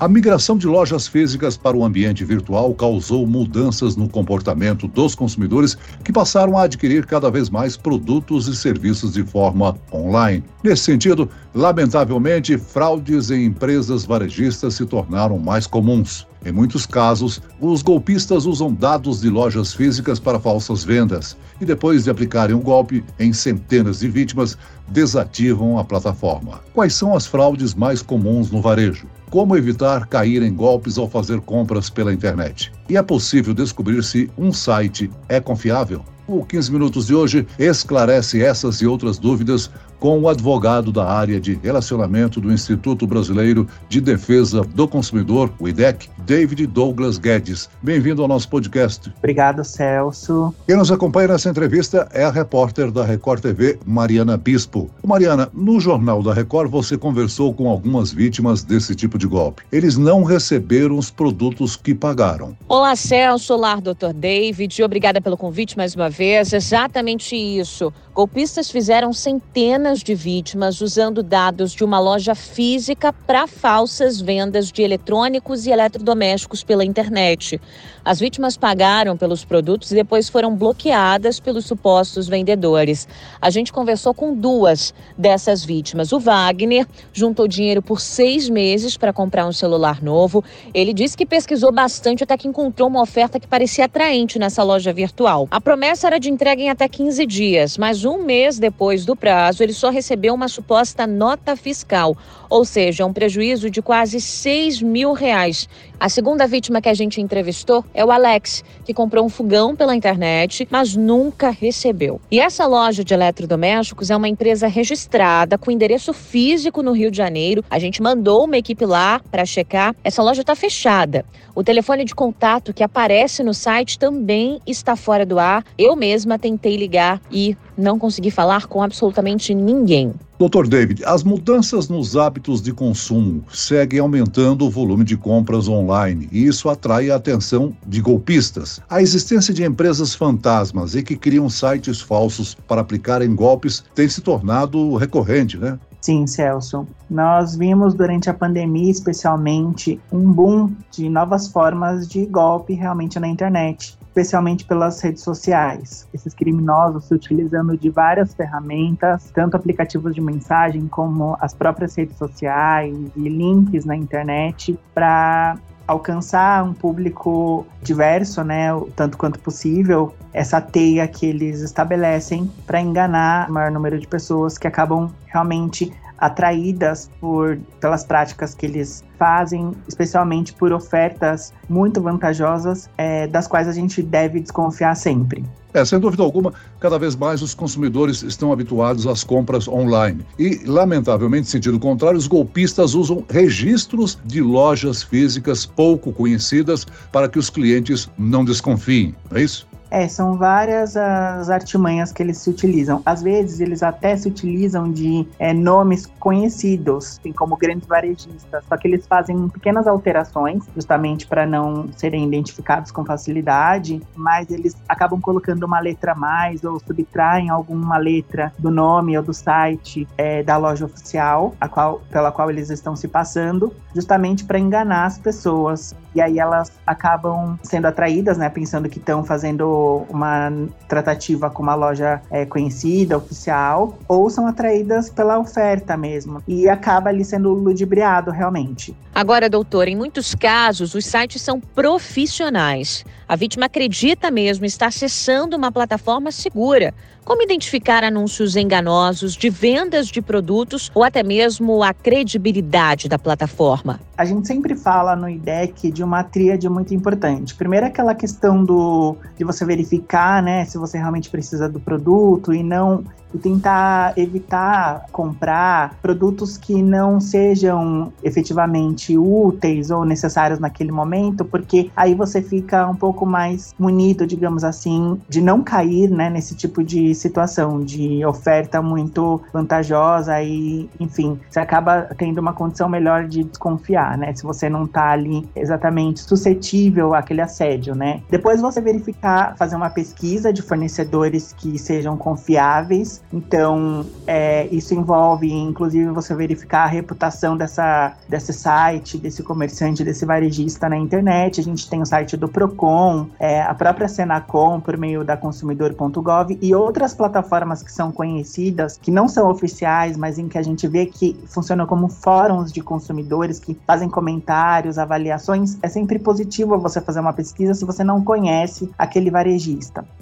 A migração de lojas físicas para o ambiente virtual causou mudanças no comportamento dos consumidores que passaram a adquirir cada vez mais produtos e serviços de forma online. Nesse sentido, lamentavelmente, fraudes em empresas varejistas se tornaram mais comuns. Em muitos casos, os golpistas usam dados de lojas físicas para falsas vendas e, depois de aplicarem um golpe em centenas de vítimas, desativam a plataforma. Quais são as fraudes mais comuns no varejo? Como evitar cair em golpes ao fazer compras pela internet? E é possível descobrir se um site é confiável? O 15 Minutos de hoje esclarece essas e outras dúvidas com o advogado da área de relacionamento do Instituto Brasileiro de Defesa do Consumidor, o IDEC, David Douglas Guedes. Bem-vindo ao nosso podcast. Obrigado, Celso. Quem nos acompanha nessa entrevista é a repórter da Record TV, Mariana Bispo. Mariana, no Jornal da Record você conversou com algumas vítimas desse tipo de golpe. Eles não receberam os produtos que pagaram. Olá, Celso. Olá, doutor David. Obrigada pelo convite mais uma vez. Exatamente isso. Golpistas fizeram centenas de vítimas usando dados de uma loja física para falsas vendas de eletrônicos e eletrodomésticos pela internet. As vítimas pagaram pelos produtos e depois foram bloqueadas pelos supostos vendedores. A gente conversou com duas dessas vítimas. O Wagner juntou dinheiro por seis meses para comprar um celular novo. Ele disse que pesquisou bastante até que encontrou uma oferta que parecia atraente nessa loja virtual. A promessa era de entrega em até 15 dias, mas um mês depois do prazo, ele só recebeu uma suposta nota fiscal, ou seja, um prejuízo de quase 6 mil reais. A segunda vítima que a gente entrevistou é o Alex, que comprou um fogão pela internet, mas nunca recebeu. E essa loja de eletrodomésticos é uma empresa registrada com endereço físico no Rio de Janeiro. A gente mandou uma equipe lá para checar. Essa loja está fechada. O telefone de contato que aparece no site também está fora do ar. Eu mesma tentei ligar e não consegui falar com absolutamente ninguém. Doutor David, as mudanças nos hábitos de consumo seguem aumentando o volume de compras online e isso atrai a atenção de golpistas. A existência de empresas fantasmas e que criam sites falsos para aplicarem golpes tem se tornado recorrente, né? Sim, Celso. Nós vimos durante a pandemia, especialmente, um boom de novas formas de golpe realmente na internet especialmente pelas redes sociais. Esses criminosos se utilizando de várias ferramentas, tanto aplicativos de mensagem como as próprias redes sociais e links na internet, para alcançar um público diverso, né, tanto quanto possível, essa teia que eles estabelecem para enganar o maior número de pessoas que acabam realmente atraídas por pelas práticas que eles fazem, especialmente por ofertas muito vantajosas, é, das quais a gente deve desconfiar sempre. É, sem dúvida alguma, cada vez mais os consumidores estão habituados às compras online. E, lamentavelmente, sentido contrário, os golpistas usam registros de lojas físicas pouco conhecidas para que os clientes não desconfiem, não é isso? É, são várias as artimanhas que eles se utilizam. Às vezes, eles até se utilizam de é, nomes conhecidos, assim, como grandes varejistas, só que eles fazem pequenas alterações, justamente para não serem identificados com facilidade, mas eles acabam colocando uma letra a mais ou subtraem alguma letra do nome ou do site é, da loja oficial, qual, pela qual eles estão se passando, justamente para enganar as pessoas. E aí elas acabam sendo atraídas, né, pensando que estão fazendo uma tratativa com uma loja é, conhecida, oficial, ou são atraídas pela oferta mesmo. E acaba ali sendo ludibriado realmente. Agora, doutor, em muitos casos, os sites são profissionais. A vítima acredita mesmo estar acessando uma plataforma segura. Como identificar anúncios enganosos de vendas de produtos ou até mesmo a credibilidade da plataforma? A gente sempre fala no IDEC de uma tríade muito importante. Primeiro, aquela questão do, de você verificar né, se você realmente precisa do produto e não e tentar evitar comprar produtos que não sejam efetivamente úteis ou necessários naquele momento, porque aí você fica um pouco mais munido, digamos assim, de não cair né, nesse tipo de situação, de oferta muito vantajosa e, enfim, você acaba tendo uma condição melhor de desconfiar. né? Se você não tá ali exatamente suscetível àquele assédio, né? Depois você verificar, fazer uma pesquisa de fornecedores que sejam confiáveis. Então, é, isso envolve, inclusive, você verificar a reputação dessa, desse site, desse comerciante, desse varejista na internet. A gente tem o site do Procon, é, a própria Senacom por meio da consumidor.gov e outras plataformas que são conhecidas, que não são oficiais, mas em que a gente vê que funcionam como fóruns de consumidores que fazem comentários, avaliações. É sempre positivo você fazer uma pesquisa se você não conhece aquele varejista.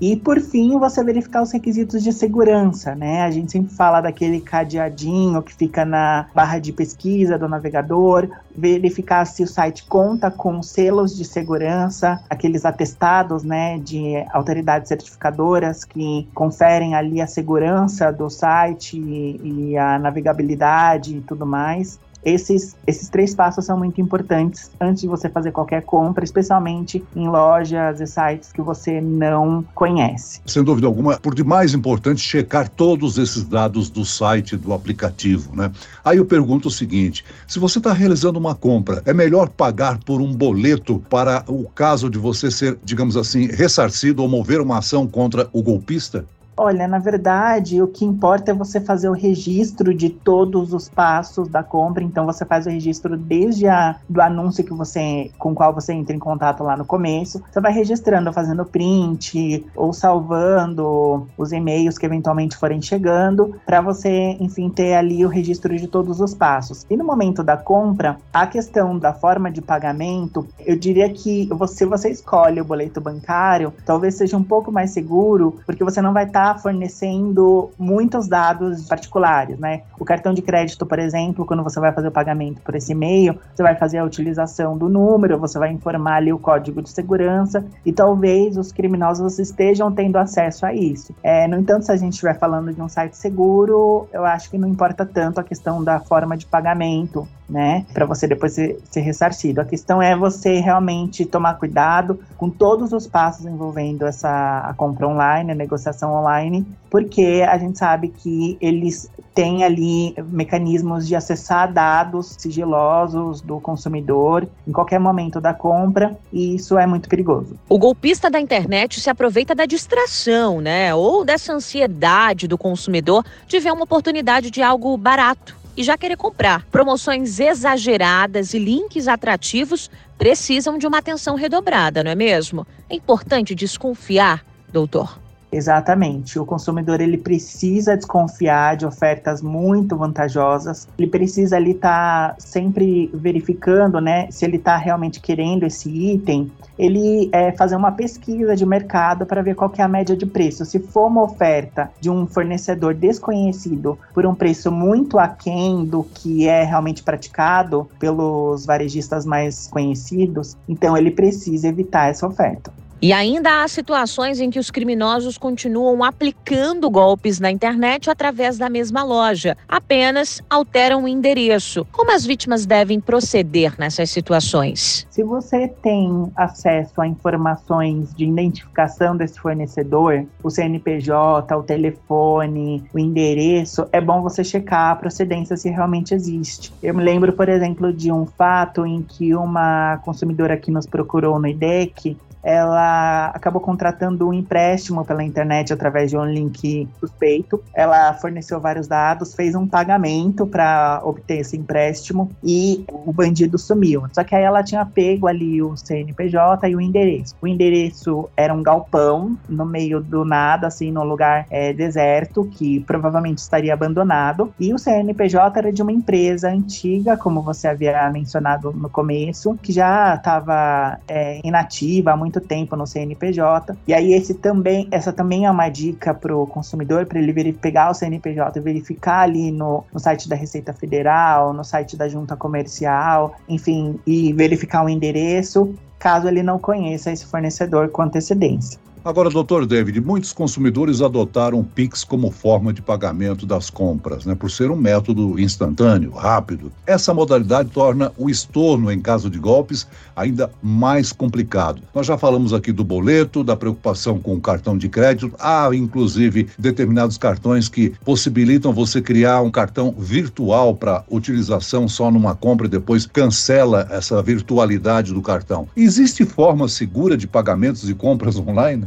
E por fim, você verificar os requisitos de segurança, né? A gente sempre fala daquele cadeadinho que fica na barra de pesquisa do navegador, verificar se o site conta com selos de segurança, aqueles atestados, né, de autoridades certificadoras que conferem ali a segurança do site e, e a navegabilidade e tudo mais. Esses, esses três passos são muito importantes antes de você fazer qualquer compra, especialmente em lojas e sites que você não conhece. Sem dúvida alguma, por demais importante checar todos esses dados do site, do aplicativo, né? Aí eu pergunto o seguinte: se você está realizando uma compra, é melhor pagar por um boleto para o caso de você ser, digamos assim, ressarcido ou mover uma ação contra o golpista? Olha, na verdade, o que importa é você fazer o registro de todos os passos da compra. Então, você faz o registro desde a, do anúncio que você, com qual você entra em contato lá no começo. Você vai registrando, fazendo print ou salvando os e-mails que eventualmente forem chegando, para você, enfim, ter ali o registro de todos os passos. E no momento da compra, a questão da forma de pagamento, eu diria que você, você escolhe o boleto bancário, talvez seja um pouco mais seguro, porque você não vai estar tá fornecendo muitos dados particulares, né? O cartão de crédito, por exemplo, quando você vai fazer o pagamento por esse e-mail, você vai fazer a utilização do número, você vai informar ali o código de segurança e talvez os criminosos estejam tendo acesso a isso. É, no entanto, se a gente estiver falando de um site seguro, eu acho que não importa tanto a questão da forma de pagamento, né? Para você depois ser, ser ressarcido. A questão é você realmente tomar cuidado com todos os passos envolvendo essa a compra online, a negociação online, porque a gente sabe que eles têm ali mecanismos de acessar dados sigilosos do consumidor em qualquer momento da compra, e isso é muito perigoso. O golpista da internet se aproveita da distração, né? Ou dessa ansiedade do consumidor de ver uma oportunidade de algo barato e já querer comprar. Promoções exageradas e links atrativos precisam de uma atenção redobrada, não é mesmo? É importante desconfiar, doutor. Exatamente. O consumidor ele precisa desconfiar de ofertas muito vantajosas. Ele precisa ali estar tá sempre verificando, né, se ele está realmente querendo esse item. Ele é, fazer uma pesquisa de mercado para ver qual é a média de preço. Se for uma oferta de um fornecedor desconhecido por um preço muito aquém do que é realmente praticado pelos varejistas mais conhecidos, então ele precisa evitar essa oferta. E ainda há situações em que os criminosos continuam aplicando golpes na internet através da mesma loja, apenas alteram o endereço. Como as vítimas devem proceder nessas situações? Se você tem acesso a informações de identificação desse fornecedor, o CNPJ, o telefone, o endereço, é bom você checar a procedência se realmente existe. Eu me lembro, por exemplo, de um fato em que uma consumidora que nos procurou no IDEC ela acabou contratando um empréstimo pela internet através de um link suspeito. Ela forneceu vários dados, fez um pagamento para obter esse empréstimo e o bandido sumiu. Só que aí ela tinha pego ali o CNPJ e o endereço. O endereço era um galpão no meio do nada, assim, num lugar é, deserto, que provavelmente estaria abandonado. E o CNPJ era de uma empresa antiga, como você havia mencionado no começo, que já estava é, inativa há muito muito tempo no CNPJ. E aí esse também, essa também é uma dica para o consumidor, para ele pegar o CNPJ e verificar ali no, no site da Receita Federal, no site da Junta Comercial, enfim, e verificar o endereço, caso ele não conheça esse fornecedor com antecedência. Agora, doutor David, muitos consumidores adotaram o Pix como forma de pagamento das compras, né, por ser um método instantâneo, rápido. Essa modalidade torna o estorno em caso de golpes ainda mais complicado. Nós já falamos aqui do boleto, da preocupação com o cartão de crédito, há inclusive determinados cartões que possibilitam você criar um cartão virtual para utilização só numa compra e depois cancela essa virtualidade do cartão. Existe forma segura de pagamentos de compras online?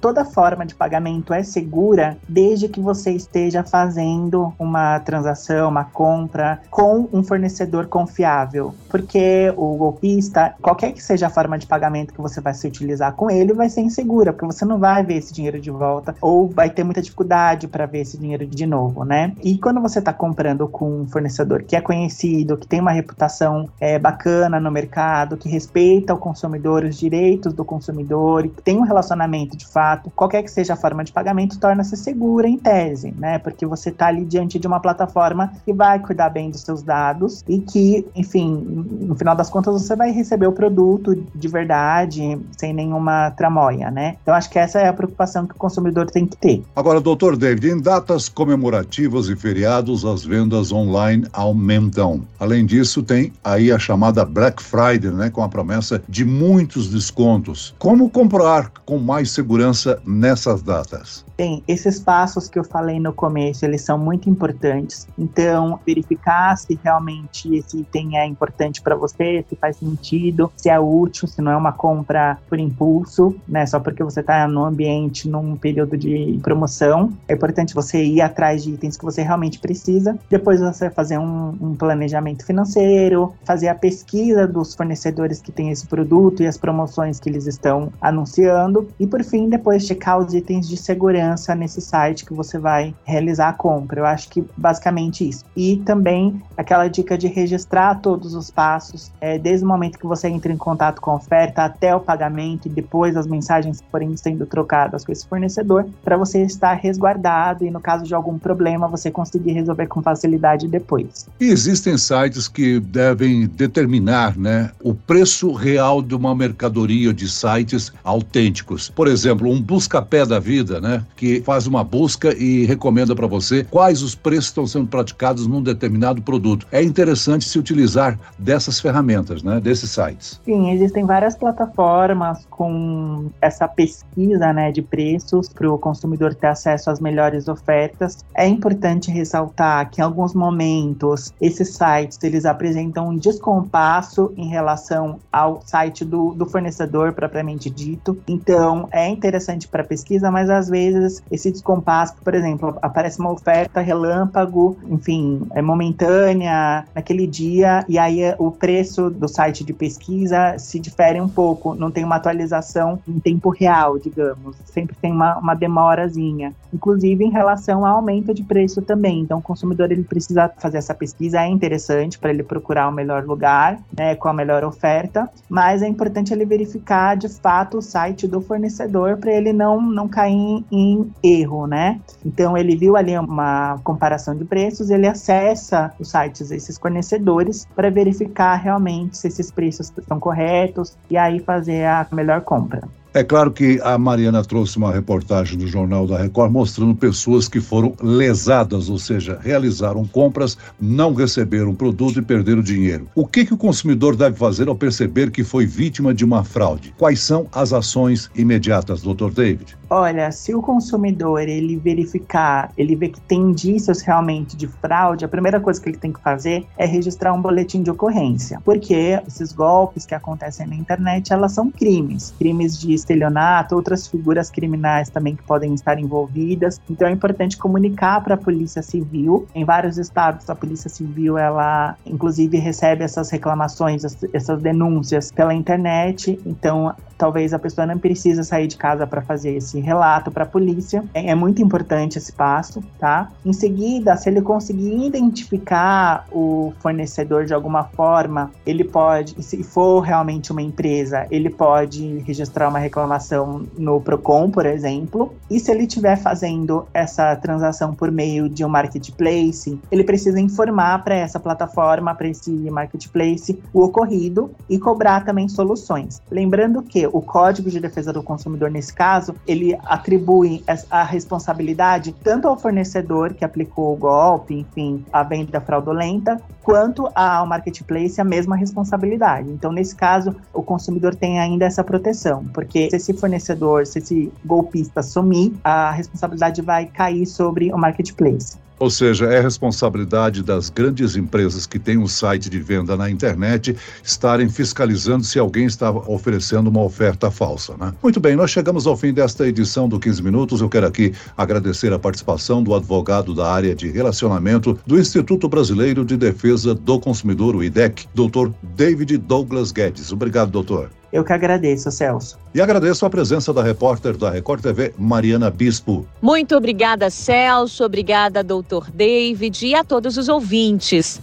toda forma de pagamento é segura desde que você esteja fazendo uma transação, uma compra com um fornecedor confiável. Porque o golpista, qualquer que seja a forma de pagamento que você vai se utilizar com ele, vai ser insegura, porque você não vai ver esse dinheiro de volta ou vai ter muita dificuldade para ver esse dinheiro de novo, né? E quando você está comprando com um fornecedor que é conhecido, que tem uma reputação é, bacana no mercado, que respeita o consumidor, os direitos do consumidor, que tem um relacionamento de fato fato, qualquer que seja a forma de pagamento, torna-se segura em tese, né? Porque você está ali diante de uma plataforma que vai cuidar bem dos seus dados e que, enfim, no final das contas, você vai receber o produto de verdade, sem nenhuma tramóia, né? Então, acho que essa é a preocupação que o consumidor tem que ter. Agora, doutor David, em datas comemorativas e feriados, as vendas online aumentam. Além disso, tem aí a chamada Black Friday, né? Com a promessa de muitos descontos. Como comprar com mais segurança nessas datas? Bem, esses passos que eu falei no começo, eles são muito importantes. Então, verificar se realmente esse item é importante para você, se faz sentido, se é útil, se não é uma compra por impulso, né? Só porque você está no ambiente num período de promoção. É importante você ir atrás de itens que você realmente precisa. Depois você fazer um, um planejamento financeiro, fazer a pesquisa dos fornecedores que têm esse produto e as promoções que eles estão anunciando. E por fim, depois checar os itens de segurança nesse site que você vai realizar a compra. Eu acho que basicamente isso. E também aquela dica de registrar todos os passos, é, desde o momento que você entra em contato com a oferta até o pagamento e depois as mensagens forem sendo trocadas com esse fornecedor, para você estar resguardado e no caso de algum problema você conseguir resolver com facilidade depois. E existem sites que devem determinar, né, o preço real de uma mercadoria de sites autênticos. Por exemplo, um busca-pé da vida, né, que faz uma busca e recomenda para você quais os preços estão sendo praticados num determinado produto. É interessante se utilizar dessas ferramentas, né, desses sites. Sim, existem várias plataformas com essa pesquisa, né, de preços para o consumidor ter acesso às melhores ofertas. É importante ressaltar que em alguns momentos esses sites eles apresentam um descompasso em relação ao site do, do fornecedor propriamente dito. Então é interessante para pesquisa, mas às vezes esse descompasso, por exemplo, aparece uma oferta relâmpago, enfim, é momentânea naquele dia, e aí o preço do site de pesquisa se difere um pouco, não tem uma atualização em tempo real, digamos, sempre tem uma, uma demorazinha, inclusive em relação ao aumento de preço também. Então, o consumidor ele precisa fazer essa pesquisa, é interessante para ele procurar o melhor lugar, né, com a melhor oferta, mas é importante ele verificar de fato o site do fornecedor para ele não, não cair em erro, né? Então ele viu ali uma comparação de preços, ele acessa os sites desses fornecedores para verificar realmente se esses preços estão corretos e aí fazer a melhor compra. É claro que a Mariana trouxe uma reportagem do Jornal da Record mostrando pessoas que foram lesadas, ou seja, realizaram compras, não receberam produto e perderam dinheiro. O que, que o consumidor deve fazer ao perceber que foi vítima de uma fraude? Quais são as ações imediatas, Dr. David? Olha, se o consumidor ele verificar, ele vê que tem indícios realmente de fraude, a primeira coisa que ele tem que fazer é registrar um boletim de ocorrência, porque esses golpes que acontecem na internet, elas são crimes, crimes de estelionato, outras figuras criminais também que podem estar envolvidas. Então é importante comunicar para a Polícia Civil. Em vários estados, a Polícia Civil ela inclusive recebe essas reclamações, essas denúncias pela internet. Então talvez a pessoa não precisa sair de casa para fazer esse relato para a polícia. É, é, muito importante esse passo, tá? Em seguida, se ele conseguir identificar o fornecedor de alguma forma, ele pode, se for realmente uma empresa, ele pode registrar uma reclamação no Procon, por exemplo. E se ele estiver fazendo essa transação por meio de um marketplace, ele precisa informar para essa plataforma, para esse marketplace, o ocorrido e cobrar também soluções. Lembrando que o Código de Defesa do Consumidor, nesse caso, ele atribui a responsabilidade tanto ao fornecedor que aplicou o golpe, enfim, a venda fraudulenta, quanto ao marketplace a mesma responsabilidade. Então, nesse caso, o consumidor tem ainda essa proteção, porque se esse fornecedor, se esse golpista sumir, a responsabilidade vai cair sobre o marketplace. Ou seja, é responsabilidade das grandes empresas que têm um site de venda na internet estarem fiscalizando se alguém está oferecendo uma oferta falsa. Né? Muito bem, nós chegamos ao fim desta edição do 15 Minutos. Eu quero aqui agradecer a participação do advogado da área de relacionamento do Instituto Brasileiro de Defesa do Consumidor, o IDEC, doutor David Douglas Guedes. Obrigado, doutor. Eu que agradeço, Celso. E agradeço a presença da repórter da Record TV, Mariana Bispo. Muito obrigada, Celso. Obrigada, doutor David, e a todos os ouvintes.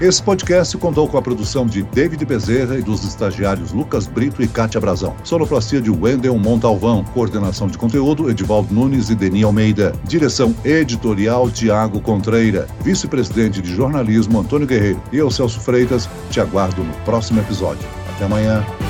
Esse podcast contou com a produção de David Bezerra e dos estagiários Lucas Brito e Cátia Brazão. Sonoplastia de Wendel Montalvão. Coordenação de conteúdo Edivaldo Nunes e Deni Almeida. Direção editorial Tiago Contreira. Vice-presidente de jornalismo Antônio Guerreiro. E eu, Celso Freitas, te aguardo no próximo episódio. Até amanhã.